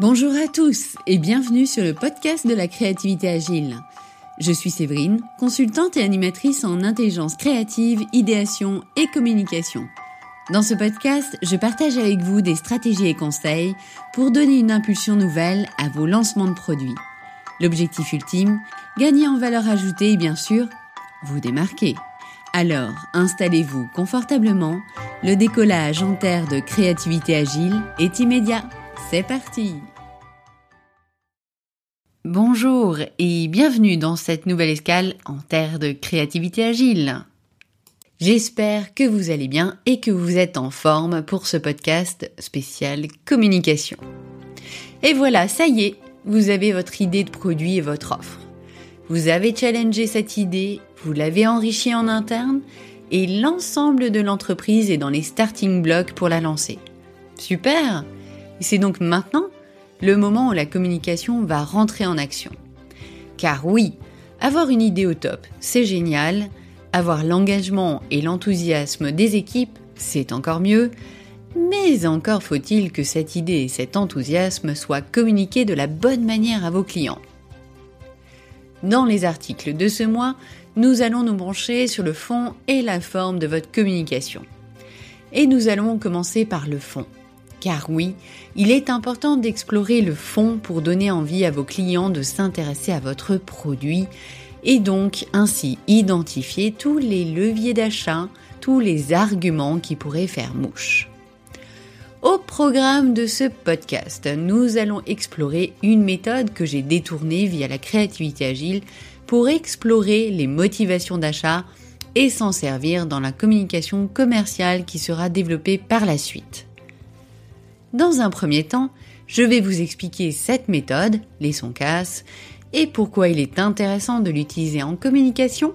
Bonjour à tous et bienvenue sur le podcast de la créativité agile. Je suis Séverine, consultante et animatrice en intelligence créative, idéation et communication. Dans ce podcast, je partage avec vous des stratégies et conseils pour donner une impulsion nouvelle à vos lancements de produits. L'objectif ultime, gagner en valeur ajoutée et bien sûr, vous démarquer. Alors, installez-vous confortablement, le décollage en terre de créativité agile est immédiat. C'est parti Bonjour et bienvenue dans cette nouvelle escale en terre de créativité agile. J'espère que vous allez bien et que vous êtes en forme pour ce podcast spécial communication. Et voilà, ça y est, vous avez votre idée de produit et votre offre. Vous avez challengé cette idée, vous l'avez enrichie en interne et l'ensemble de l'entreprise est dans les starting blocks pour la lancer. Super c'est donc maintenant le moment où la communication va rentrer en action. Car oui, avoir une idée au top, c'est génial, avoir l'engagement et l'enthousiasme des équipes, c'est encore mieux, mais encore faut-il que cette idée et cet enthousiasme soient communiqués de la bonne manière à vos clients. Dans les articles de ce mois, nous allons nous brancher sur le fond et la forme de votre communication. Et nous allons commencer par le fond. Car oui, il est important d'explorer le fond pour donner envie à vos clients de s'intéresser à votre produit et donc ainsi identifier tous les leviers d'achat, tous les arguments qui pourraient faire mouche. Au programme de ce podcast, nous allons explorer une méthode que j'ai détournée via la créativité agile pour explorer les motivations d'achat et s'en servir dans la communication commerciale qui sera développée par la suite. Dans un premier temps, je vais vous expliquer cette méthode, les sons casse, et pourquoi il est intéressant de l'utiliser en communication,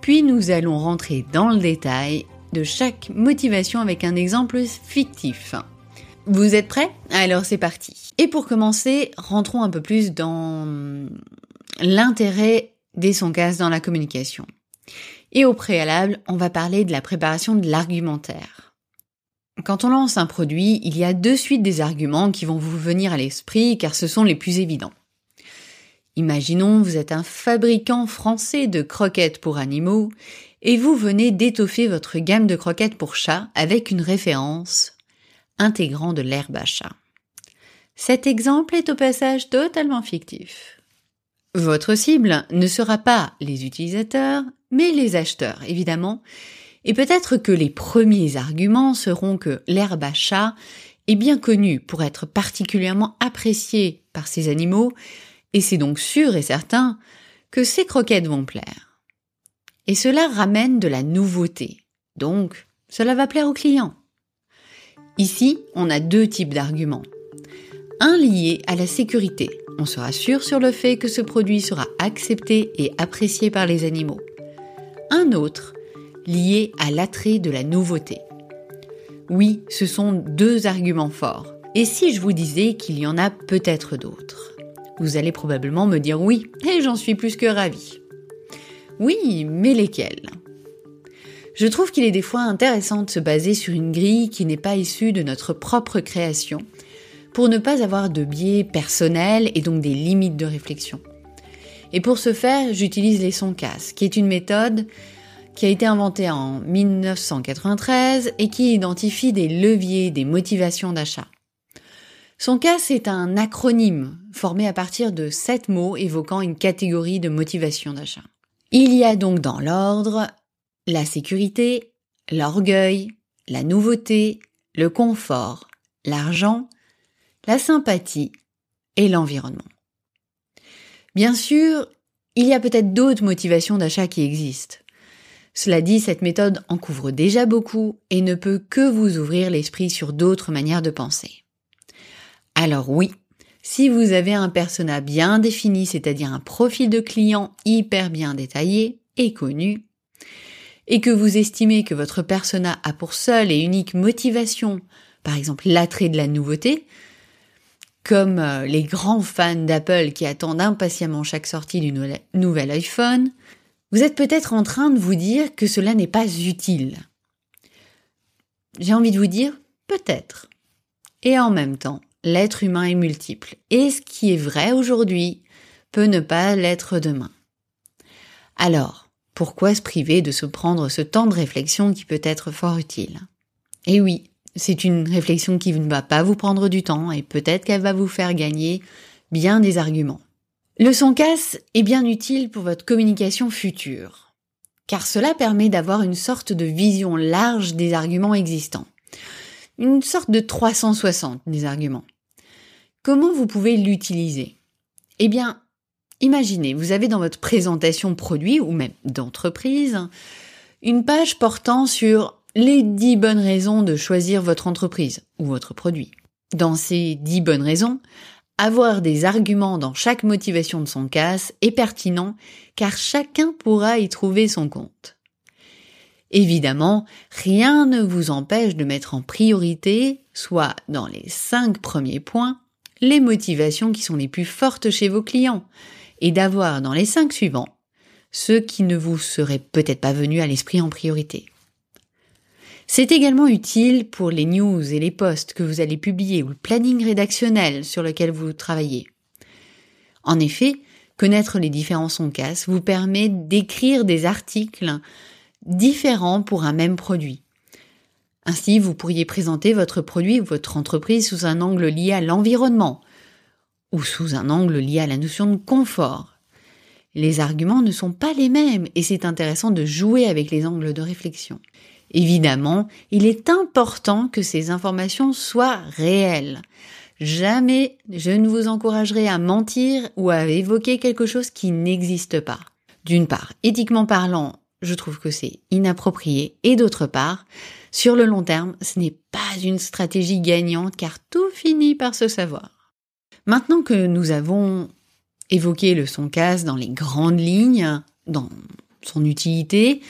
puis nous allons rentrer dans le détail de chaque motivation avec un exemple fictif. Vous êtes prêts? Alors c'est parti. Et pour commencer, rentrons un peu plus dans l'intérêt des sons casse dans la communication. Et au préalable, on va parler de la préparation de l'argumentaire. Quand on lance un produit, il y a de suite des arguments qui vont vous venir à l'esprit car ce sont les plus évidents. Imaginons vous êtes un fabricant français de croquettes pour animaux et vous venez d'étoffer votre gamme de croquettes pour chats avec une référence intégrant de l'herbe à chat. Cet exemple est au passage totalement fictif. Votre cible ne sera pas les utilisateurs, mais les acheteurs, évidemment, et peut-être que les premiers arguments seront que l'herbe à chat est bien connue pour être particulièrement appréciée par ces animaux, et c'est donc sûr et certain que ces croquettes vont plaire. Et cela ramène de la nouveauté, donc cela va plaire aux clients. Ici, on a deux types d'arguments. Un lié à la sécurité. On sera sûr sur le fait que ce produit sera accepté et apprécié par les animaux. Un autre lié à l'attrait de la nouveauté. Oui, ce sont deux arguments forts. Et si je vous disais qu'il y en a peut-être d'autres? Vous allez probablement me dire oui, et j'en suis plus que ravie. Oui, mais lesquels? Je trouve qu'il est des fois intéressant de se baser sur une grille qui n'est pas issue de notre propre création, pour ne pas avoir de biais personnels et donc des limites de réflexion. Et pour ce faire, j'utilise les sons qui est une méthode qui a été inventé en 1993 et qui identifie des leviers des motivations d'achat. Son cas, c'est un acronyme formé à partir de sept mots évoquant une catégorie de motivation d'achat. Il y a donc dans l'ordre la sécurité, l'orgueil, la nouveauté, le confort, l'argent, la sympathie et l'environnement. Bien sûr, il y a peut-être d'autres motivations d'achat qui existent. Cela dit, cette méthode en couvre déjà beaucoup et ne peut que vous ouvrir l'esprit sur d'autres manières de penser. Alors oui, si vous avez un persona bien défini, c'est-à-dire un profil de client hyper bien détaillé et connu, et que vous estimez que votre persona a pour seule et unique motivation, par exemple l'attrait de la nouveauté, comme euh, les grands fans d'Apple qui attendent impatiemment chaque sortie du nouvel iPhone, vous êtes peut-être en train de vous dire que cela n'est pas utile. J'ai envie de vous dire peut-être. Et en même temps, l'être humain est multiple. Et ce qui est vrai aujourd'hui peut ne pas l'être demain. Alors, pourquoi se priver de se prendre ce temps de réflexion qui peut être fort utile? Et oui, c'est une réflexion qui ne va pas vous prendre du temps et peut-être qu'elle va vous faire gagner bien des arguments. Le son casse est bien utile pour votre communication future, car cela permet d'avoir une sorte de vision large des arguments existants. Une sorte de 360 des arguments. Comment vous pouvez l'utiliser? Eh bien, imaginez, vous avez dans votre présentation produit ou même d'entreprise une page portant sur les 10 bonnes raisons de choisir votre entreprise ou votre produit. Dans ces 10 bonnes raisons, avoir des arguments dans chaque motivation de son casse est pertinent car chacun pourra y trouver son compte. Évidemment, rien ne vous empêche de mettre en priorité, soit dans les 5 premiers points, les motivations qui sont les plus fortes chez vos clients et d'avoir dans les 5 suivants ceux qui ne vous seraient peut-être pas venus à l'esprit en priorité. C'est également utile pour les news et les posts que vous allez publier ou le planning rédactionnel sur lequel vous travaillez. En effet, connaître les différents sons casse vous permet d'écrire des articles différents pour un même produit. Ainsi, vous pourriez présenter votre produit ou votre entreprise sous un angle lié à l'environnement ou sous un angle lié à la notion de confort. Les arguments ne sont pas les mêmes et c'est intéressant de jouer avec les angles de réflexion. Évidemment, il est important que ces informations soient réelles. Jamais je ne vous encouragerai à mentir ou à évoquer quelque chose qui n'existe pas. D'une part, éthiquement parlant, je trouve que c'est inapproprié et d'autre part, sur le long terme, ce n'est pas une stratégie gagnante car tout finit par se savoir. Maintenant que nous avons évoqué le son casse dans les grandes lignes, dans son utilité,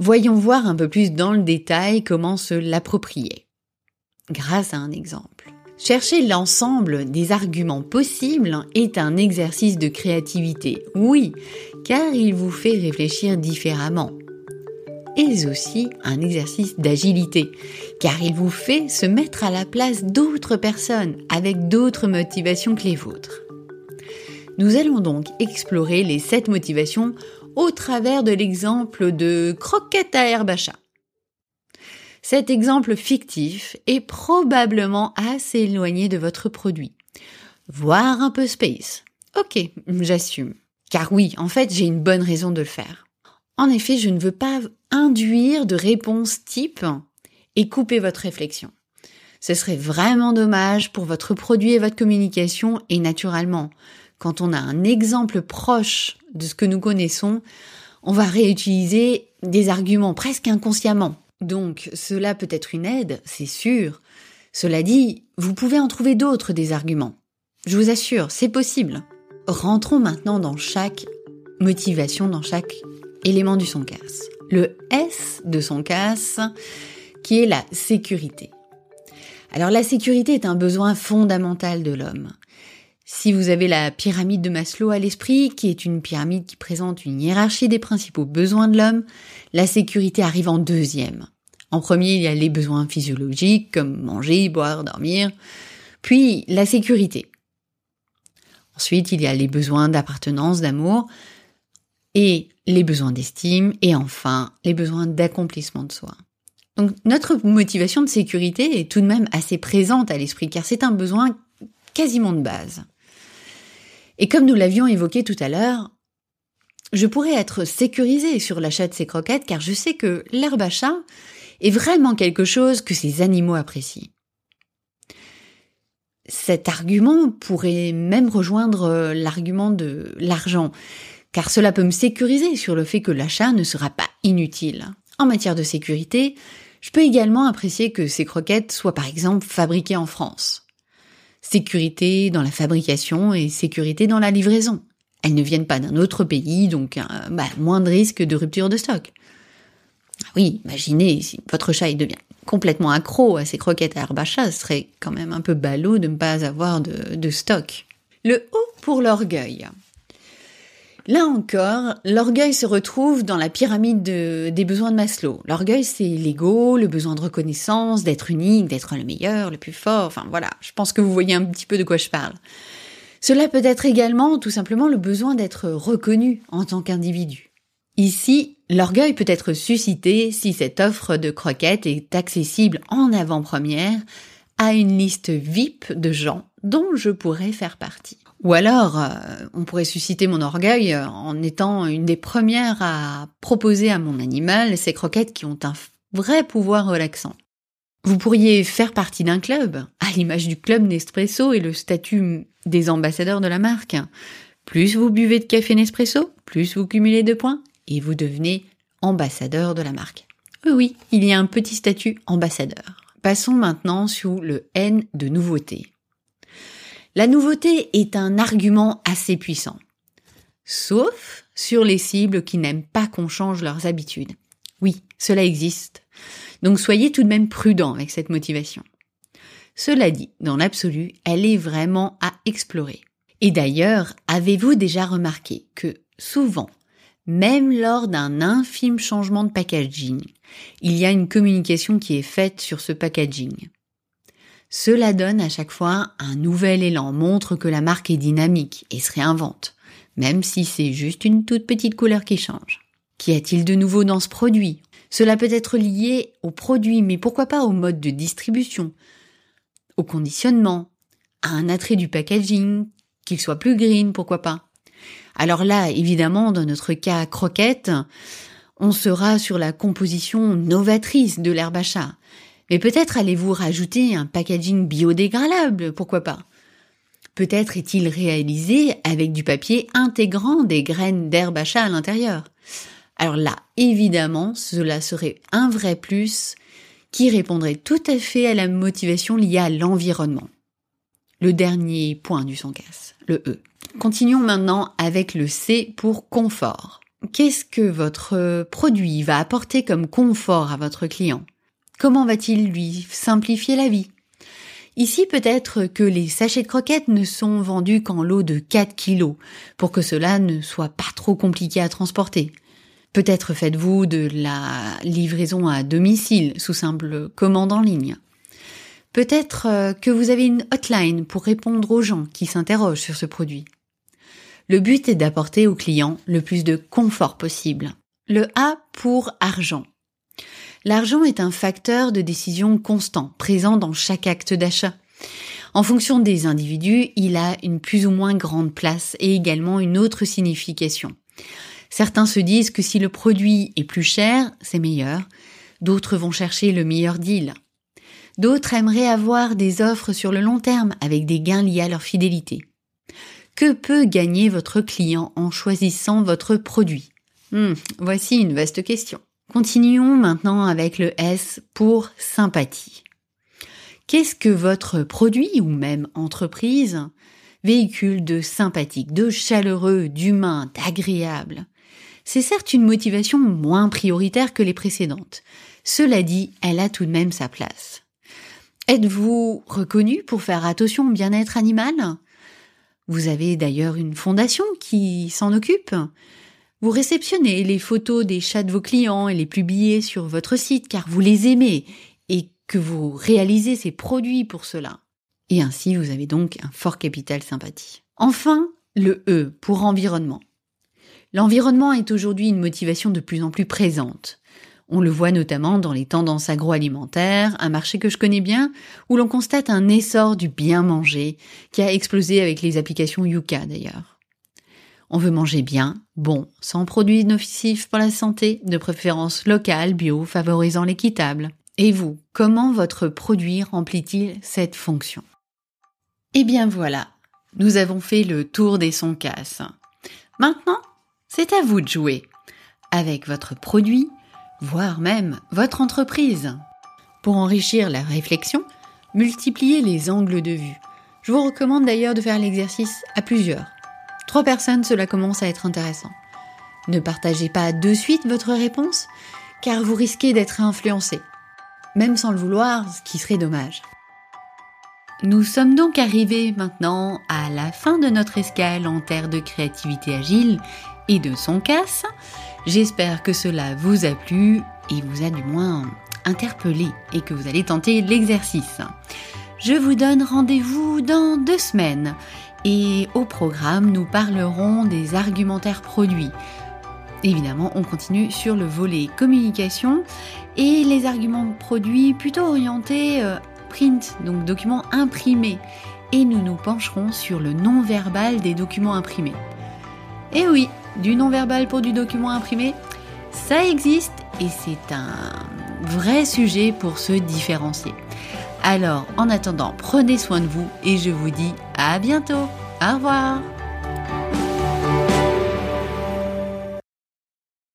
Voyons voir un peu plus dans le détail comment se l'approprier. Grâce à un exemple. Chercher l'ensemble des arguments possibles est un exercice de créativité, oui, car il vous fait réfléchir différemment. Et aussi un exercice d'agilité, car il vous fait se mettre à la place d'autres personnes avec d'autres motivations que les vôtres. Nous allons donc explorer les sept motivations au travers de l'exemple de croquette à herbe Cet exemple fictif est probablement assez éloigné de votre produit, voire un peu space. Ok, j'assume. Car oui, en fait, j'ai une bonne raison de le faire. En effet, je ne veux pas induire de réponse type et couper votre réflexion. Ce serait vraiment dommage pour votre produit et votre communication et naturellement, quand on a un exemple proche de ce que nous connaissons, on va réutiliser des arguments presque inconsciemment. Donc cela peut être une aide, c'est sûr. Cela dit, vous pouvez en trouver d'autres des arguments. Je vous assure, c'est possible. Rentrons maintenant dans chaque motivation, dans chaque élément du son casse. Le S de son casse, qui est la sécurité. Alors la sécurité est un besoin fondamental de l'homme. Si vous avez la pyramide de Maslow à l'esprit, qui est une pyramide qui présente une hiérarchie des principaux besoins de l'homme, la sécurité arrive en deuxième. En premier, il y a les besoins physiologiques comme manger, boire, dormir, puis la sécurité. Ensuite, il y a les besoins d'appartenance, d'amour, et les besoins d'estime, et enfin les besoins d'accomplissement de soi. Donc notre motivation de sécurité est tout de même assez présente à l'esprit, car c'est un besoin quasiment de base. Et comme nous l'avions évoqué tout à l'heure, je pourrais être sécurisée sur l'achat de ces croquettes car je sais que l'herbe à chat est vraiment quelque chose que ces animaux apprécient. Cet argument pourrait même rejoindre l'argument de l'argent, car cela peut me sécuriser sur le fait que l'achat ne sera pas inutile. En matière de sécurité, je peux également apprécier que ces croquettes soient par exemple fabriquées en France sécurité dans la fabrication et sécurité dans la livraison. Elles ne viennent pas d'un autre pays, donc euh, bah, moins de risque de rupture de stock. Ah oui, imaginez si votre chat devient complètement accro à ces croquettes à herbe ce serait quand même un peu ballot de ne pas avoir de, stock. Le O pour l'orgueil. Là encore, l'orgueil se retrouve dans la pyramide des besoins de Maslow. L'orgueil, c'est l'ego, le besoin de reconnaissance, d'être unique, d'être le meilleur, le plus fort. Enfin voilà, je pense que vous voyez un petit peu de quoi je parle. Cela peut être également tout simplement le besoin d'être reconnu en tant qu'individu. Ici, l'orgueil peut être suscité si cette offre de croquettes est accessible en avant-première à une liste VIP de gens dont je pourrais faire partie. Ou alors, euh, on pourrait susciter mon orgueil euh, en étant une des premières à proposer à mon animal ces croquettes qui ont un vrai pouvoir relaxant. Vous pourriez faire partie d'un club, à l'image du club Nespresso et le statut des ambassadeurs de la marque. Plus vous buvez de café Nespresso, plus vous cumulez de points et vous devenez ambassadeur de la marque. Oui, oui, il y a un petit statut ambassadeur. Passons maintenant sous le N de nouveauté. La nouveauté est un argument assez puissant. Sauf sur les cibles qui n'aiment pas qu'on change leurs habitudes. Oui, cela existe. Donc soyez tout de même prudent avec cette motivation. Cela dit, dans l'absolu, elle est vraiment à explorer. Et d'ailleurs, avez-vous déjà remarqué que souvent, même lors d'un infime changement de packaging, il y a une communication qui est faite sur ce packaging. Cela donne à chaque fois un nouvel élan, montre que la marque est dynamique et se réinvente, même si c'est juste une toute petite couleur qui change. Qu'y a-t-il de nouveau dans ce produit? Cela peut être lié au produit, mais pourquoi pas au mode de distribution, au conditionnement, à un attrait du packaging, qu'il soit plus green, pourquoi pas? Alors là, évidemment, dans notre cas croquette, on sera sur la composition novatrice de l'herbe à mais peut-être allez-vous rajouter un packaging biodégradable, pourquoi pas? Peut-être est-il réalisé avec du papier intégrant des graines d'herbe à chat à l'intérieur. Alors là, évidemment, cela serait un vrai plus qui répondrait tout à fait à la motivation liée à l'environnement. Le dernier point du casse, le E. Continuons maintenant avec le C pour confort. Qu'est-ce que votre produit va apporter comme confort à votre client? Comment va-t-il lui simplifier la vie? Ici, peut-être que les sachets de croquettes ne sont vendus qu'en lot de 4 kilos, pour que cela ne soit pas trop compliqué à transporter. Peut-être faites-vous de la livraison à domicile sous simple commande en ligne. Peut-être euh, que vous avez une hotline pour répondre aux gens qui s'interrogent sur ce produit. Le but est d'apporter au client le plus de confort possible. Le A pour argent. L'argent est un facteur de décision constant, présent dans chaque acte d'achat. En fonction des individus, il a une plus ou moins grande place et également une autre signification. Certains se disent que si le produit est plus cher, c'est meilleur. D'autres vont chercher le meilleur deal. D'autres aimeraient avoir des offres sur le long terme avec des gains liés à leur fidélité. Que peut gagner votre client en choisissant votre produit? Hmm, Voici une vaste question. Continuons maintenant avec le S pour sympathie. Qu'est-ce que votre produit ou même entreprise véhicule de sympathique, de chaleureux, d'humain, d'agréable? C'est certes une motivation moins prioritaire que les précédentes. Cela dit, elle a tout de même sa place. Êtes-vous reconnu pour faire attention au bien-être animal? Vous avez d'ailleurs une fondation qui s'en occupe vous réceptionnez les photos des chats de vos clients et les publiez sur votre site car vous les aimez et que vous réalisez ces produits pour cela. Et ainsi, vous avez donc un fort capital sympathie. Enfin, le E pour environnement. L'environnement est aujourd'hui une motivation de plus en plus présente. On le voit notamment dans les tendances agroalimentaires, un marché que je connais bien, où l'on constate un essor du bien manger, qui a explosé avec les applications Yuka d'ailleurs. On veut manger bien, bon, sans produits nocifs pour la santé, de préférence local, bio, favorisant l'équitable. Et vous, comment votre produit remplit-il cette fonction? Eh bien voilà, nous avons fait le tour des sons casses. Maintenant, c'est à vous de jouer avec votre produit, voire même votre entreprise. Pour enrichir la réflexion, multipliez les angles de vue. Je vous recommande d'ailleurs de faire l'exercice à plusieurs Trois personnes, cela commence à être intéressant. Ne partagez pas de suite votre réponse, car vous risquez d'être influencé, même sans le vouloir, ce qui serait dommage. Nous sommes donc arrivés maintenant à la fin de notre escale en terre de créativité agile et de son casse. J'espère que cela vous a plu et vous a du moins interpellé et que vous allez tenter l'exercice. Je vous donne rendez-vous dans deux semaines et au programme nous parlerons des argumentaires produits. Évidemment, on continue sur le volet communication et les arguments produits plutôt orientés euh, print, donc documents imprimés. Et nous nous pencherons sur le non-verbal des documents imprimés. Et oui, du non-verbal pour du document imprimé, ça existe et c'est un vrai sujet pour se différencier. Alors, en attendant, prenez soin de vous et je vous dis à bientôt. Au revoir